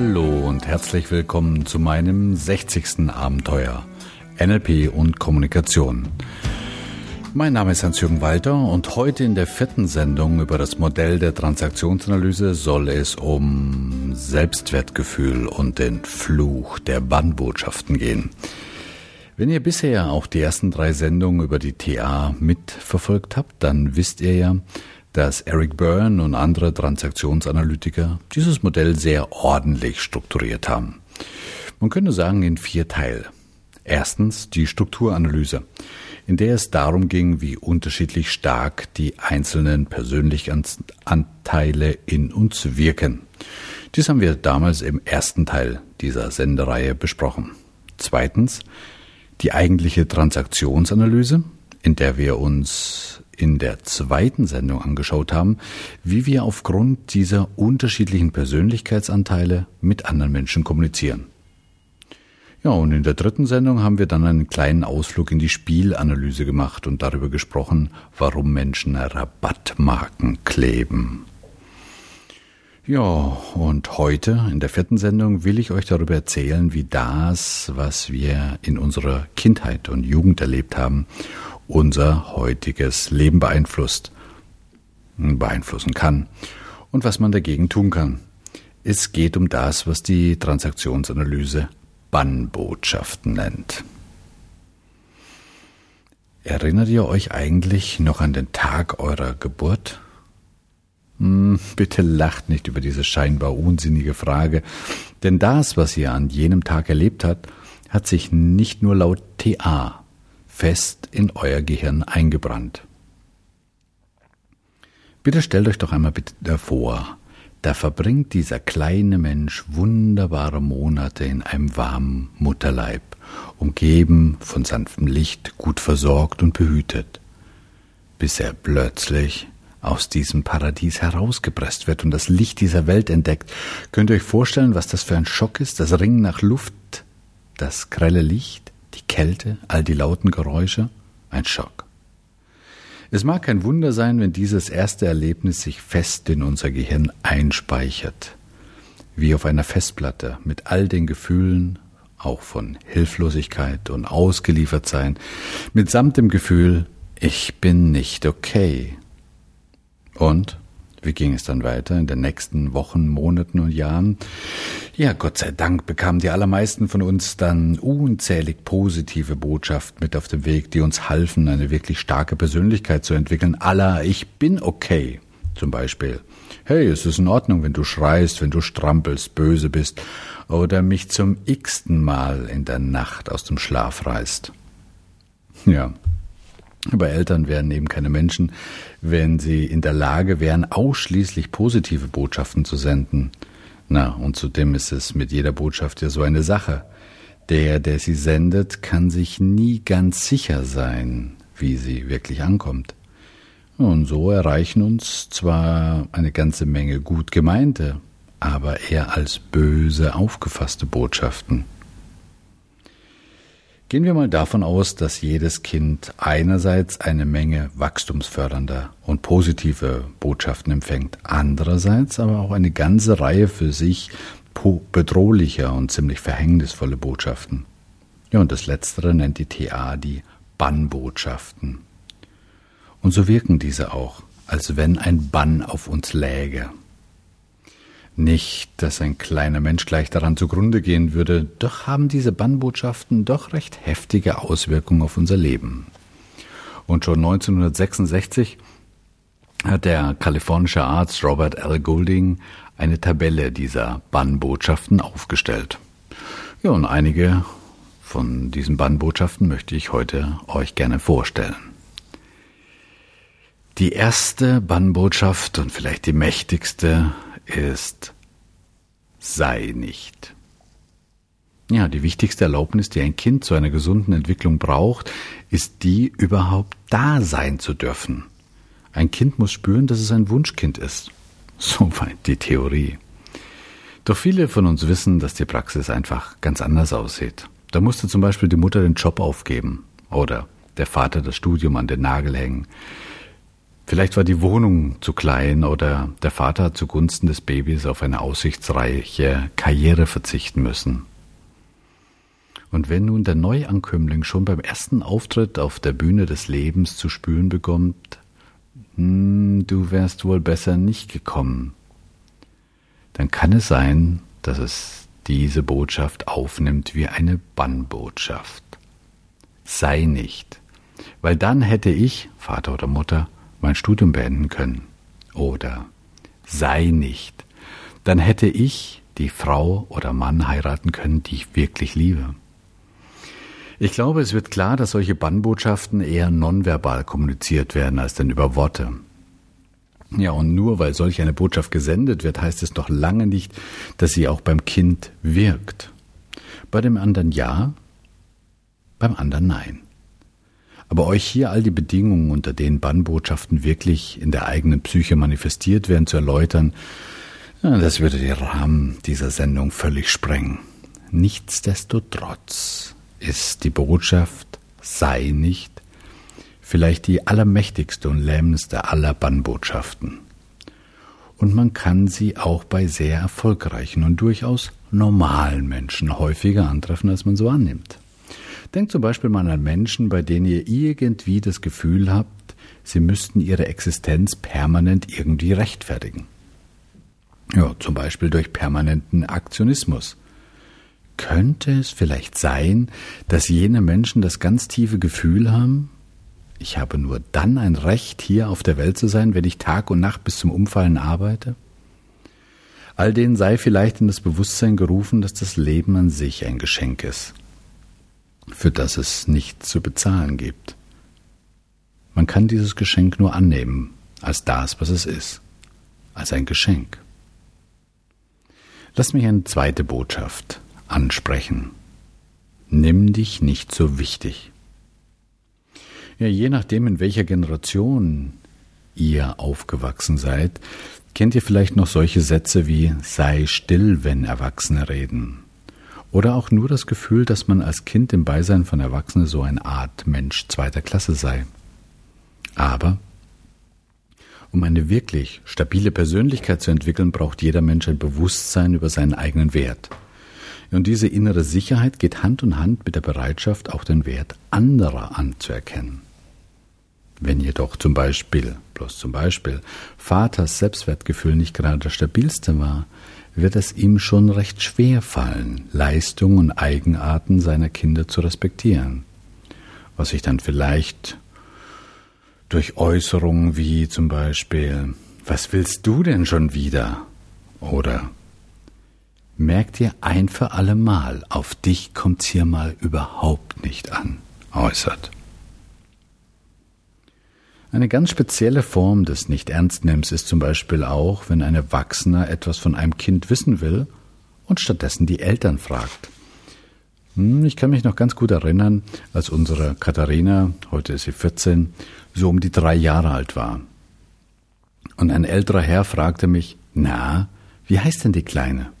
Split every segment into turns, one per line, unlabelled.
Hallo und herzlich willkommen zu meinem 60. Abenteuer NLP und Kommunikation. Mein Name ist Hans-Jürgen Walter und heute in der vierten Sendung über das Modell der Transaktionsanalyse soll es um Selbstwertgefühl und den Fluch der Bannbotschaften gehen. Wenn ihr bisher auch die ersten drei Sendungen über die TA mitverfolgt habt, dann wisst ihr ja, dass Eric Byrne und andere Transaktionsanalytiker dieses Modell sehr ordentlich strukturiert haben. Man könnte sagen in vier Teile. Erstens die Strukturanalyse, in der es darum ging, wie unterschiedlich stark die einzelnen Persönlichkeitsanteile in uns wirken. Dies haben wir damals im ersten Teil dieser Sendereihe besprochen. Zweitens die eigentliche Transaktionsanalyse, in der wir uns in der zweiten Sendung angeschaut haben, wie wir aufgrund dieser unterschiedlichen Persönlichkeitsanteile mit anderen Menschen kommunizieren. Ja, und in der dritten Sendung haben wir dann einen kleinen Ausflug in die Spielanalyse gemacht und darüber gesprochen, warum Menschen Rabattmarken kleben. Ja, und heute in der vierten Sendung will ich euch darüber erzählen, wie das, was wir in unserer Kindheit und Jugend erlebt haben, unser heutiges Leben beeinflusst, beeinflussen kann und was man dagegen tun kann. Es geht um das, was die Transaktionsanalyse Bannbotschaften nennt. Erinnert ihr euch eigentlich noch an den Tag eurer Geburt? Hm, bitte lacht nicht über diese scheinbar unsinnige Frage, denn das, was ihr an jenem Tag erlebt habt, hat sich nicht nur laut TA fest in euer Gehirn eingebrannt. Bitte stellt euch doch einmal bitte vor, da verbringt dieser kleine Mensch wunderbare Monate in einem warmen Mutterleib, umgeben von sanftem Licht, gut versorgt und behütet, bis er plötzlich aus diesem Paradies herausgepresst wird und das Licht dieser Welt entdeckt. Könnt ihr euch vorstellen, was das für ein Schock ist? Das Ringen nach Luft, das grelle Licht, die Kälte, all die lauten Geräusche, ein Schock. Es mag kein Wunder sein, wenn dieses erste Erlebnis sich fest in unser Gehirn einspeichert, wie auf einer Festplatte mit all den Gefühlen, auch von Hilflosigkeit und Ausgeliefertsein, mitsamt dem Gefühl, ich bin nicht okay. Und wie ging es dann weiter in den nächsten Wochen, Monaten und Jahren? Ja, Gott sei Dank bekamen die allermeisten von uns dann unzählig positive Botschaften mit auf dem Weg, die uns halfen, eine wirklich starke Persönlichkeit zu entwickeln. Allah, ich bin okay. Zum Beispiel. Hey, es ist in Ordnung, wenn du schreist, wenn du strampelst, böse bist oder mich zum x-ten Mal in der Nacht aus dem Schlaf reißt. Ja, aber Eltern wären eben keine Menschen, wenn sie in der Lage wären, ausschließlich positive Botschaften zu senden. Na, und zudem ist es mit jeder Botschaft ja so eine Sache. Der, der sie sendet, kann sich nie ganz sicher sein, wie sie wirklich ankommt. Und so erreichen uns zwar eine ganze Menge gut gemeinte, aber eher als böse aufgefasste Botschaften. Gehen wir mal davon aus, dass jedes Kind einerseits eine Menge wachstumsfördernder und positive Botschaften empfängt, andererseits aber auch eine ganze Reihe für sich bedrohlicher und ziemlich verhängnisvolle Botschaften. Ja, und das Letztere nennt die TA die Bannbotschaften. Und so wirken diese auch, als wenn ein Bann auf uns läge. Nicht, dass ein kleiner Mensch gleich daran zugrunde gehen würde, doch haben diese Bannbotschaften doch recht heftige Auswirkungen auf unser Leben. Und schon 1966 hat der kalifornische Arzt Robert L. Goulding eine Tabelle dieser Bannbotschaften aufgestellt. Ja, und einige von diesen Bannbotschaften möchte ich heute euch gerne vorstellen. Die erste Bannbotschaft und vielleicht die mächtigste ist sei nicht. Ja, die wichtigste Erlaubnis, die ein Kind zu einer gesunden Entwicklung braucht, ist die, überhaupt da sein zu dürfen. Ein Kind muss spüren, dass es ein Wunschkind ist. Soweit die Theorie. Doch viele von uns wissen, dass die Praxis einfach ganz anders aussieht. Da musste zum Beispiel die Mutter den Job aufgeben oder der Vater das Studium an den Nagel hängen. Vielleicht war die Wohnung zu klein oder der Vater hat zugunsten des Babys auf eine aussichtsreiche Karriere verzichten müssen. Und wenn nun der Neuankömmling schon beim ersten Auftritt auf der Bühne des Lebens zu spüren bekommt, hm, du wärst wohl besser nicht gekommen, dann kann es sein, dass es diese Botschaft aufnimmt wie eine Bannbotschaft. Sei nicht, weil dann hätte ich, Vater oder Mutter, mein Studium beenden können. Oder sei nicht, dann hätte ich die Frau oder Mann heiraten können, die ich wirklich liebe. Ich glaube, es wird klar, dass solche Bannbotschaften eher nonverbal kommuniziert werden als denn über Worte. Ja, und nur weil solch eine Botschaft gesendet wird, heißt es noch lange nicht, dass sie auch beim Kind wirkt. Bei dem anderen ja, beim anderen nein. Aber euch hier all die Bedingungen, unter denen Bannbotschaften wirklich in der eigenen Psyche manifestiert werden, zu erläutern, das würde den Rahmen dieser Sendung völlig sprengen. Nichtsdestotrotz ist die Botschaft sei nicht vielleicht die allermächtigste und lähmendste aller Bannbotschaften. Und man kann sie auch bei sehr erfolgreichen und durchaus normalen Menschen häufiger antreffen, als man so annimmt. Denkt zum Beispiel mal an Menschen, bei denen ihr irgendwie das Gefühl habt, sie müssten ihre Existenz permanent irgendwie rechtfertigen. Ja, zum Beispiel durch permanenten Aktionismus. Könnte es vielleicht sein, dass jene Menschen das ganz tiefe Gefühl haben, ich habe nur dann ein Recht, hier auf der Welt zu sein, wenn ich Tag und Nacht bis zum Umfallen arbeite? All denen sei vielleicht in das Bewusstsein gerufen, dass das Leben an sich ein Geschenk ist für das es nichts zu bezahlen gibt. Man kann dieses Geschenk nur annehmen als das, was es ist, als ein Geschenk. Lass mich eine zweite Botschaft ansprechen. Nimm dich nicht so wichtig. Ja, je nachdem, in welcher Generation ihr aufgewachsen seid, kennt ihr vielleicht noch solche Sätze wie sei still, wenn Erwachsene reden oder auch nur das Gefühl, dass man als Kind im Beisein von Erwachsenen so eine Art Mensch zweiter Klasse sei. Aber um eine wirklich stabile Persönlichkeit zu entwickeln, braucht jeder Mensch ein Bewusstsein über seinen eigenen Wert. Und diese innere Sicherheit geht Hand in Hand mit der Bereitschaft, auch den Wert anderer anzuerkennen. Wenn jedoch zum Beispiel, bloß zum Beispiel, Vaters Selbstwertgefühl nicht gerade das stabilste war, wird es ihm schon recht schwer fallen, Leistungen und Eigenarten seiner Kinder zu respektieren, was sich dann vielleicht durch Äußerungen wie zum Beispiel Was willst du denn schon wieder? oder Merk dir ein für alle Mal, auf dich kommt's hier mal überhaupt nicht an, äußert. Eine ganz spezielle Form des Nicht-Ernstnehmens ist zum Beispiel auch, wenn ein Erwachsener etwas von einem Kind wissen will und stattdessen die Eltern fragt. Hm, ich kann mich noch ganz gut erinnern, als unsere Katharina, heute ist sie 14, so um die drei Jahre alt war. Und ein älterer Herr fragte mich, na, wie heißt denn die Kleine?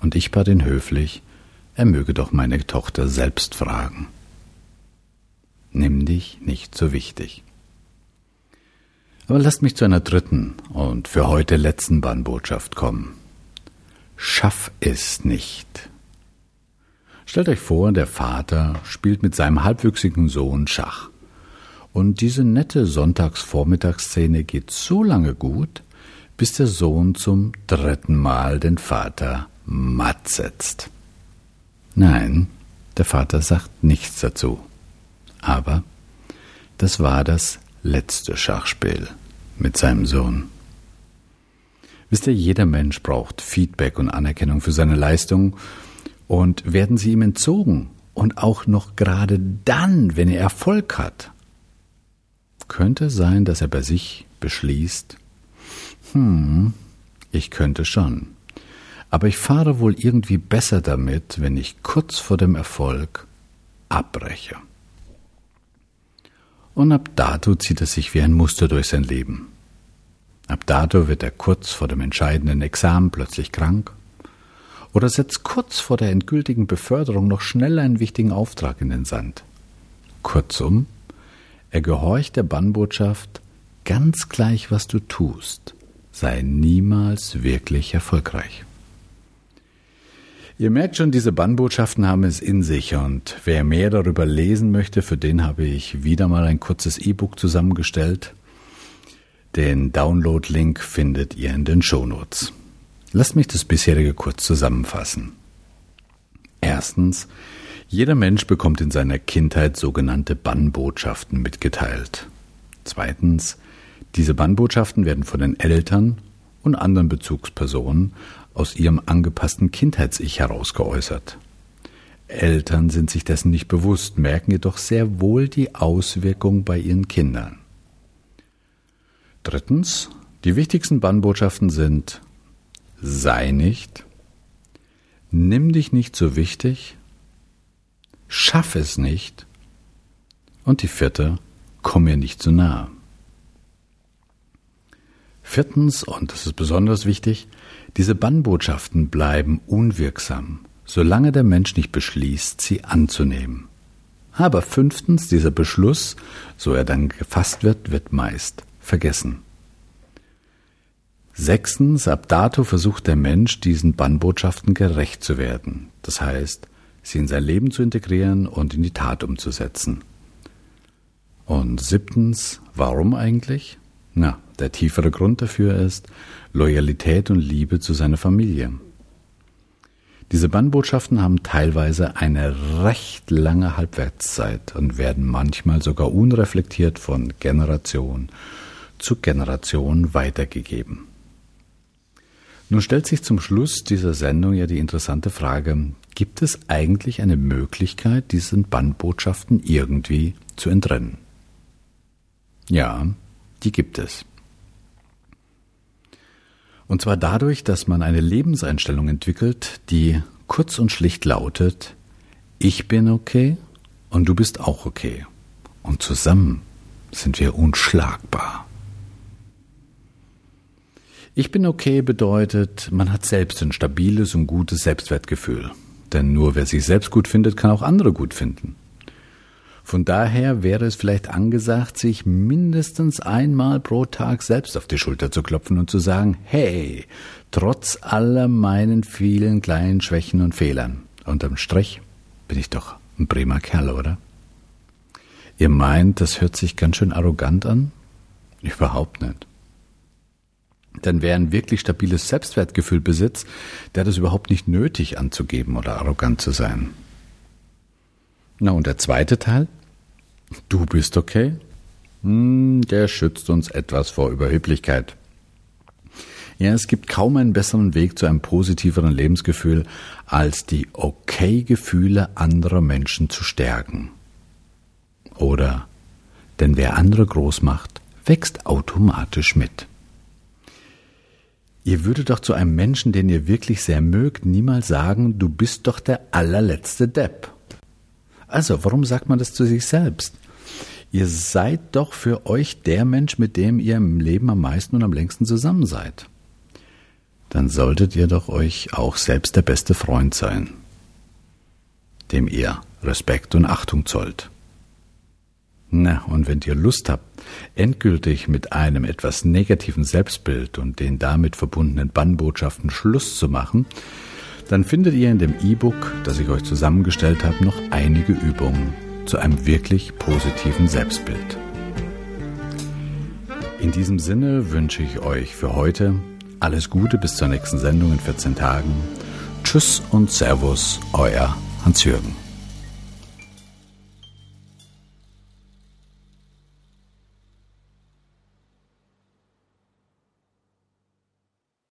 Und ich bat ihn höflich, er möge doch meine Tochter selbst fragen nimm dich nicht so wichtig. Aber lasst mich zu einer dritten und für heute letzten Bannbotschaft kommen. Schaff es nicht. Stellt euch vor, der Vater spielt mit seinem halbwüchsigen Sohn Schach. Und diese nette Sonntagsvormittagsszene geht so lange gut, bis der Sohn zum dritten Mal den Vater matt setzt. Nein, der Vater sagt nichts dazu. Aber das war das letzte Schachspiel mit seinem Sohn. Wisst ihr, jeder Mensch braucht Feedback und Anerkennung für seine Leistung. Und werden sie ihm entzogen und auch noch gerade dann, wenn er Erfolg hat, könnte sein, dass er bei sich beschließt, hm, ich könnte schon, aber ich fahre wohl irgendwie besser damit, wenn ich kurz vor dem Erfolg abbreche und ab dato zieht es sich wie ein Muster durch sein Leben. Ab dato wird er kurz vor dem entscheidenden Examen plötzlich krank oder setzt kurz vor der endgültigen Beförderung noch schnell einen wichtigen Auftrag in den Sand. Kurzum, Er gehorcht der Bannbotschaft, ganz gleich was du tust, sei niemals wirklich erfolgreich. Ihr merkt schon, diese Bannbotschaften haben es in sich und wer mehr darüber lesen möchte, für den habe ich wieder mal ein kurzes E-Book zusammengestellt. Den Download-Link findet ihr in den Shownotes. Lasst mich das bisherige kurz zusammenfassen. Erstens, jeder Mensch bekommt in seiner Kindheit sogenannte Bannbotschaften mitgeteilt. Zweitens, diese Bannbotschaften werden von den Eltern und anderen Bezugspersonen aus ihrem angepassten Kindheits-Ich heraus geäußert. Eltern sind sich dessen nicht bewusst, merken jedoch sehr wohl die Auswirkung bei ihren Kindern. Drittens, die wichtigsten Bannbotschaften sind sei nicht, nimm dich nicht so wichtig, schaff es nicht und die vierte, komm mir nicht zu nahe. Viertens, und das ist besonders wichtig, diese Bannbotschaften bleiben unwirksam, solange der Mensch nicht beschließt, sie anzunehmen. Aber fünftens, dieser Beschluss, so er dann gefasst wird, wird meist vergessen. Sechstens, ab dato versucht der Mensch, diesen Bannbotschaften gerecht zu werden, das heißt, sie in sein Leben zu integrieren und in die Tat umzusetzen. Und siebtens, warum eigentlich? Na, der tiefere Grund dafür ist Loyalität und Liebe zu seiner Familie. Diese Bannbotschaften haben teilweise eine recht lange Halbwertszeit und werden manchmal sogar unreflektiert von Generation zu Generation weitergegeben. Nun stellt sich zum Schluss dieser Sendung ja die interessante Frage, gibt es eigentlich eine Möglichkeit, diesen Bannbotschaften irgendwie zu entrennen? Ja, die gibt es. Und zwar dadurch, dass man eine Lebenseinstellung entwickelt, die kurz und schlicht lautet, ich bin okay und du bist auch okay. Und zusammen sind wir unschlagbar. Ich bin okay bedeutet, man hat selbst ein stabiles und gutes Selbstwertgefühl. Denn nur wer sich selbst gut findet, kann auch andere gut finden. Von daher wäre es vielleicht angesagt, sich mindestens einmal pro Tag selbst auf die Schulter zu klopfen und zu sagen, hey, trotz aller meinen vielen kleinen Schwächen und Fehlern, unterm Strich bin ich doch ein prima Kerl, oder? Ihr meint, das hört sich ganz schön arrogant an? Überhaupt nicht. Denn wer ein wirklich stabiles Selbstwertgefühl besitzt, der hat es überhaupt nicht nötig anzugeben oder arrogant zu sein. Na und der zweite Teil? Du bist okay? Hm, der schützt uns etwas vor Überheblichkeit. Ja, es gibt kaum einen besseren Weg zu einem positiveren Lebensgefühl, als die Okay-Gefühle anderer Menschen zu stärken. Oder, denn wer andere groß macht, wächst automatisch mit. Ihr würdet doch zu einem Menschen, den ihr wirklich sehr mögt, niemals sagen, du bist doch der allerletzte Depp. Also, warum sagt man das zu sich selbst? Ihr seid doch für euch der Mensch, mit dem ihr im Leben am meisten und am längsten zusammen seid. Dann solltet ihr doch euch auch selbst der beste Freund sein, dem ihr Respekt und Achtung zollt. Na, und wenn ihr Lust habt, endgültig mit einem etwas negativen Selbstbild und den damit verbundenen Bannbotschaften Schluss zu machen, dann findet ihr in dem E-Book, das ich euch zusammengestellt habe, noch einige Übungen zu einem wirklich positiven Selbstbild. In diesem Sinne wünsche ich euch für heute alles Gute bis zur nächsten Sendung in 14 Tagen. Tschüss und Servus, euer Hans-Jürgen.